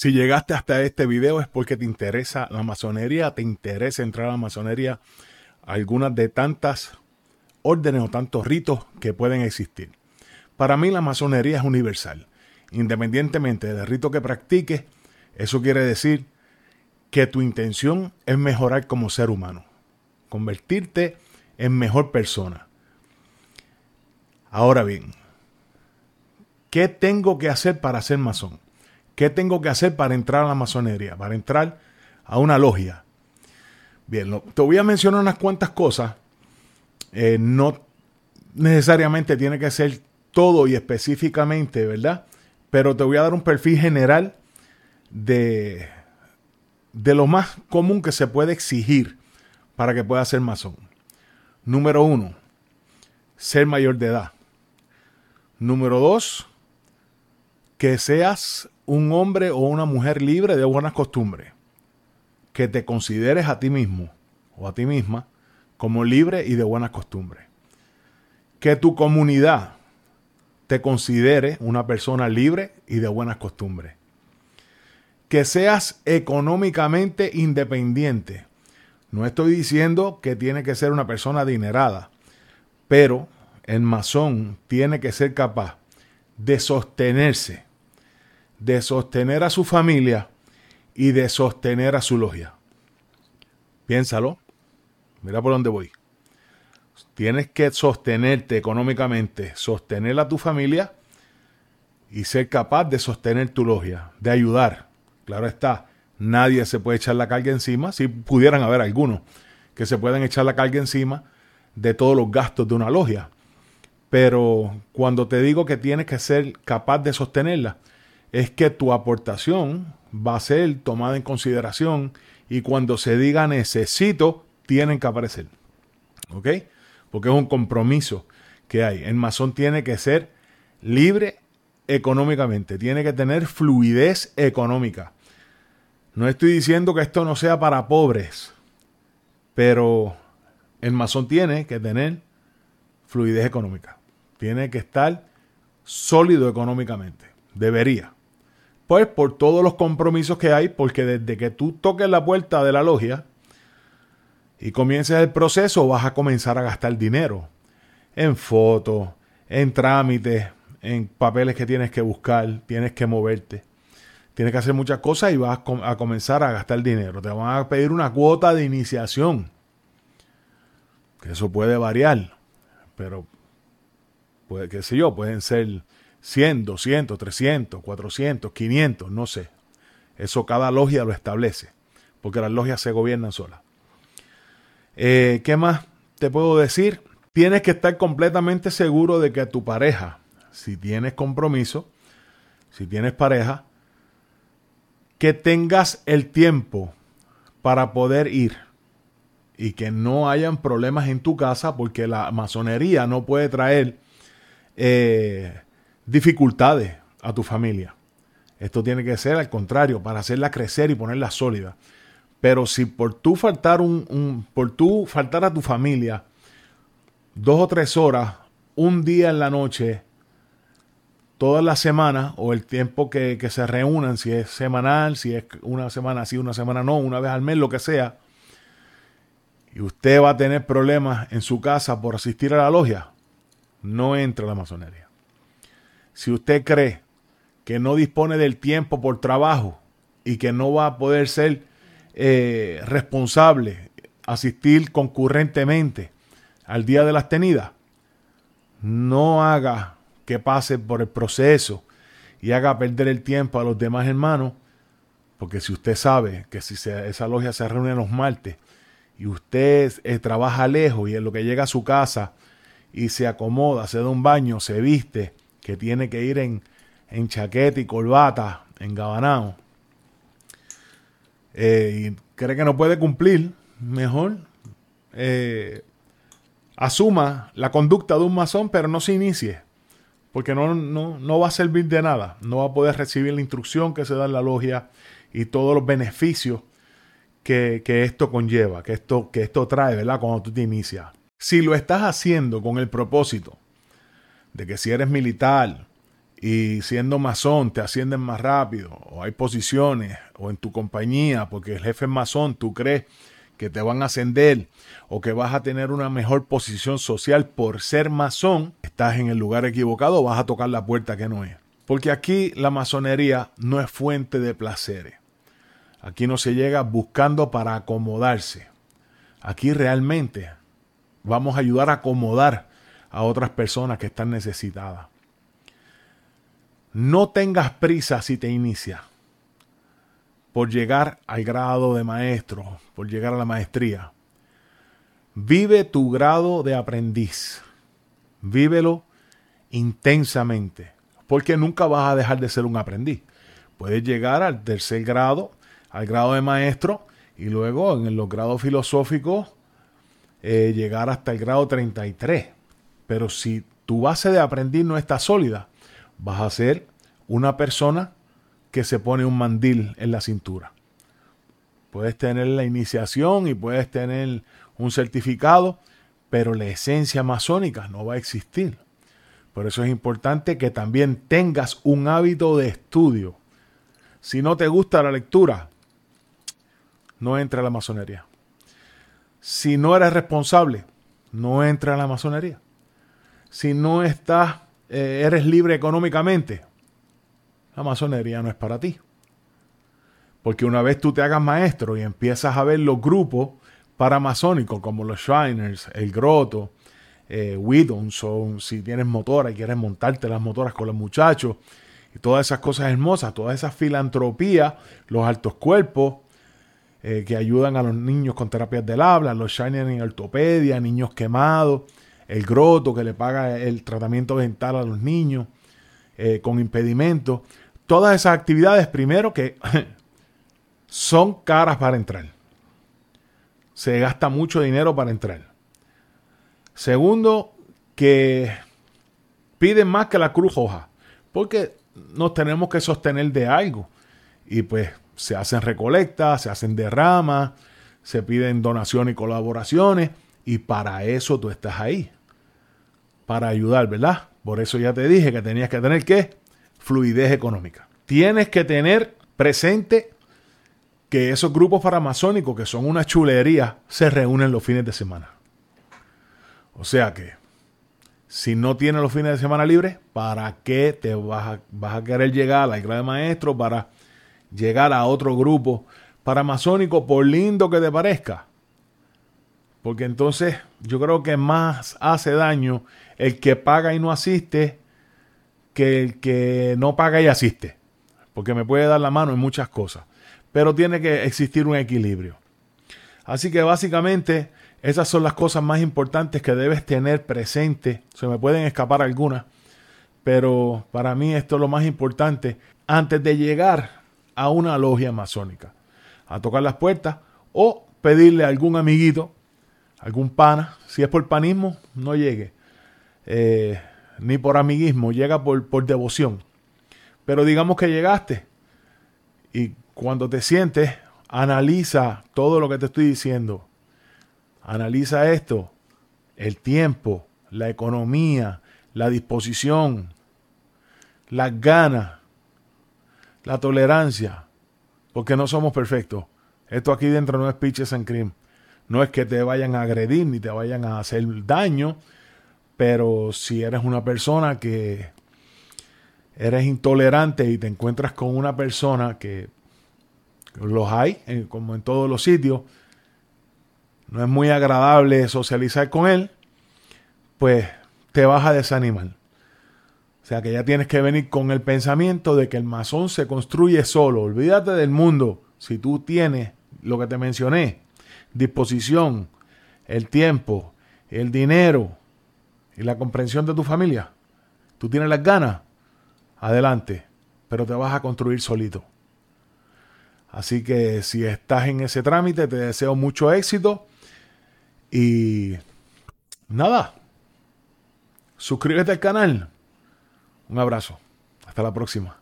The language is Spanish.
Si llegaste hasta este video es porque te interesa la masonería, te interesa entrar a la masonería, algunas de tantas órdenes o tantos ritos que pueden existir. Para mí la masonería es universal. Independientemente del rito que practiques, eso quiere decir que tu intención es mejorar como ser humano, convertirte en mejor persona. Ahora bien, ¿qué tengo que hacer para ser masón? ¿Qué tengo que hacer para entrar a la masonería? Para entrar a una logia. Bien, te voy a mencionar unas cuantas cosas. Eh, no necesariamente tiene que ser todo y específicamente, ¿verdad? Pero te voy a dar un perfil general de, de lo más común que se puede exigir para que pueda ser masón. Número uno, ser mayor de edad. Número dos, que seas un hombre o una mujer libre de buenas costumbres, que te consideres a ti mismo o a ti misma como libre y de buenas costumbres, que tu comunidad te considere una persona libre y de buenas costumbres, que seas económicamente independiente. No estoy diciendo que tiene que ser una persona adinerada, pero el masón tiene que ser capaz de sostenerse de sostener a su familia y de sostener a su logia. Piénsalo. Mira por dónde voy. Tienes que sostenerte económicamente, sostener a tu familia y ser capaz de sostener tu logia, de ayudar. Claro está, nadie se puede echar la carga encima, si pudieran haber algunos que se pueden echar la carga encima de todos los gastos de una logia. Pero cuando te digo que tienes que ser capaz de sostenerla, es que tu aportación va a ser tomada en consideración y cuando se diga necesito, tienen que aparecer. ¿Ok? Porque es un compromiso que hay. El masón tiene que ser libre económicamente, tiene que tener fluidez económica. No estoy diciendo que esto no sea para pobres, pero el masón tiene que tener fluidez económica. Tiene que estar sólido económicamente. Debería. Pues por todos los compromisos que hay, porque desde que tú toques la puerta de la logia y comiences el proceso, vas a comenzar a gastar dinero en fotos, en trámites, en papeles que tienes que buscar, tienes que moverte. Tienes que hacer muchas cosas y vas a comenzar a gastar dinero. Te van a pedir una cuota de iniciación. Que eso puede variar. Pero, puede, qué sé yo, pueden ser 100, 200, 300, 400, 500, no sé. Eso cada logia lo establece, porque las logias se gobiernan solas. Eh, ¿Qué más te puedo decir? Tienes que estar completamente seguro de que tu pareja, si tienes compromiso, si tienes pareja, que tengas el tiempo para poder ir y que no hayan problemas en tu casa porque la masonería no puede traer eh, dificultades a tu familia. Esto tiene que ser al contrario, para hacerla crecer y ponerla sólida. Pero si por tú faltar un, por tú faltar a tu familia dos o tres horas, un día en la noche, toda la semana o el tiempo que, que se reúnan, si es semanal, si es una semana sí, una semana no, una vez al mes, lo que sea, y usted va a tener problemas en su casa por asistir a la logia, no entre a la masonería. Si usted cree que no dispone del tiempo por trabajo y que no va a poder ser eh, responsable, asistir concurrentemente al día de las tenidas, no haga que pase por el proceso y haga perder el tiempo a los demás hermanos, porque si usted sabe que si esa logia se reúne los martes y usted eh, trabaja lejos y en lo que llega a su casa y se acomoda, se da un baño, se viste, que tiene que ir en, en chaqueta y corbata, en gabanao, eh, y cree que no puede cumplir, mejor eh, asuma la conducta de un masón, pero no se inicie, porque no, no, va a servir de nada, no va a poder recibir la instrucción que se da en la logia y todos los beneficios que, que, esto conlleva, que esto, que esto trae, ¿verdad? Cuando tú te inicias. Si lo estás haciendo con el propósito de que si eres militar y siendo masón te ascienden más rápido, o hay posiciones, o en tu compañía, porque el jefe es masón, tú crees que te van a ascender o que vas a tener una mejor posición social por ser masón, estás en el lugar equivocado, vas a tocar la puerta que no es. Porque aquí la masonería no es fuente de placeres. Aquí no se llega buscando para acomodarse. Aquí realmente vamos a ayudar a acomodar a otras personas que están necesitadas. No tengas prisa si te inicia por llegar al grado de maestro, por llegar a la maestría. Vive tu grado de aprendiz. Vívelo intensamente, porque nunca vas a dejar de ser un aprendiz. Puedes llegar al tercer grado, al grado de maestro, y luego en los grados filosóficos eh, llegar hasta el grado 33. Pero si tu base de aprendiz no está sólida, vas a ser una persona que se pone un mandil en la cintura. Puedes tener la iniciación y puedes tener un certificado, pero la esencia masónica no va a existir. Por eso es importante que también tengas un hábito de estudio. Si no te gusta la lectura, no entra a la masonería. Si no eres responsable, no entra a la masonería. Si no estás, eh, eres libre económicamente, la masonería no es para ti. Porque una vez tú te hagas maestro y empiezas a ver los grupos paramasónicos como los Shriners, el Groto, eh, si tienes motora y quieres montarte las motoras con los muchachos, y todas esas cosas hermosas, toda esa filantropía, los altos cuerpos eh, que ayudan a los niños con terapias del habla, los Shriners en ortopedia, niños quemados, el Groto que le paga el tratamiento dental a los niños eh, con impedimentos todas esas actividades, primero que son caras para entrar. Se gasta mucho dinero para entrar. Segundo, que piden más que la cruz hoja, porque nos tenemos que sostener de algo. Y pues se hacen recolectas, se hacen derramas, se piden donaciones y colaboraciones, y para eso tú estás ahí. Para ayudar, ¿verdad? Por eso ya te dije que tenías que tener que fluidez económica. Tienes que tener presente que esos grupos paramazónicos, que son una chulería, se reúnen los fines de semana. O sea que, si no tienes los fines de semana libres, ¿para qué te vas a, querer llegar a la iglesia de maestros para llegar a otro grupo paramazónico, por lindo que te parezca? Porque entonces yo creo que más hace daño el que paga y no asiste que el que no paga y asiste. Porque me puede dar la mano en muchas cosas. Pero tiene que existir un equilibrio. Así que básicamente esas son las cosas más importantes que debes tener presente. Se me pueden escapar algunas. Pero para mí esto es lo más importante antes de llegar a una logia masónica. A tocar las puertas o pedirle a algún amiguito, algún pana. Si es por panismo, no llegue. Eh, ni por amiguismo, llega por, por devoción. Pero digamos que llegaste y cuando te sientes, analiza todo lo que te estoy diciendo. Analiza esto, el tiempo, la economía, la disposición, las ganas, la tolerancia, porque no somos perfectos. Esto aquí dentro no es pitches and cream. No es que te vayan a agredir ni te vayan a hacer daño, pero si eres una persona que eres intolerante y te encuentras con una persona que los hay, como en todos los sitios, no es muy agradable socializar con él, pues te vas a desanimar. O sea que ya tienes que venir con el pensamiento de que el masón se construye solo. Olvídate del mundo. Si tú tienes lo que te mencioné, disposición, el tiempo, el dinero, y la comprensión de tu familia, tú tienes las ganas, adelante, pero te vas a construir solito. Así que si estás en ese trámite, te deseo mucho éxito y nada, suscríbete al canal. Un abrazo. Hasta la próxima.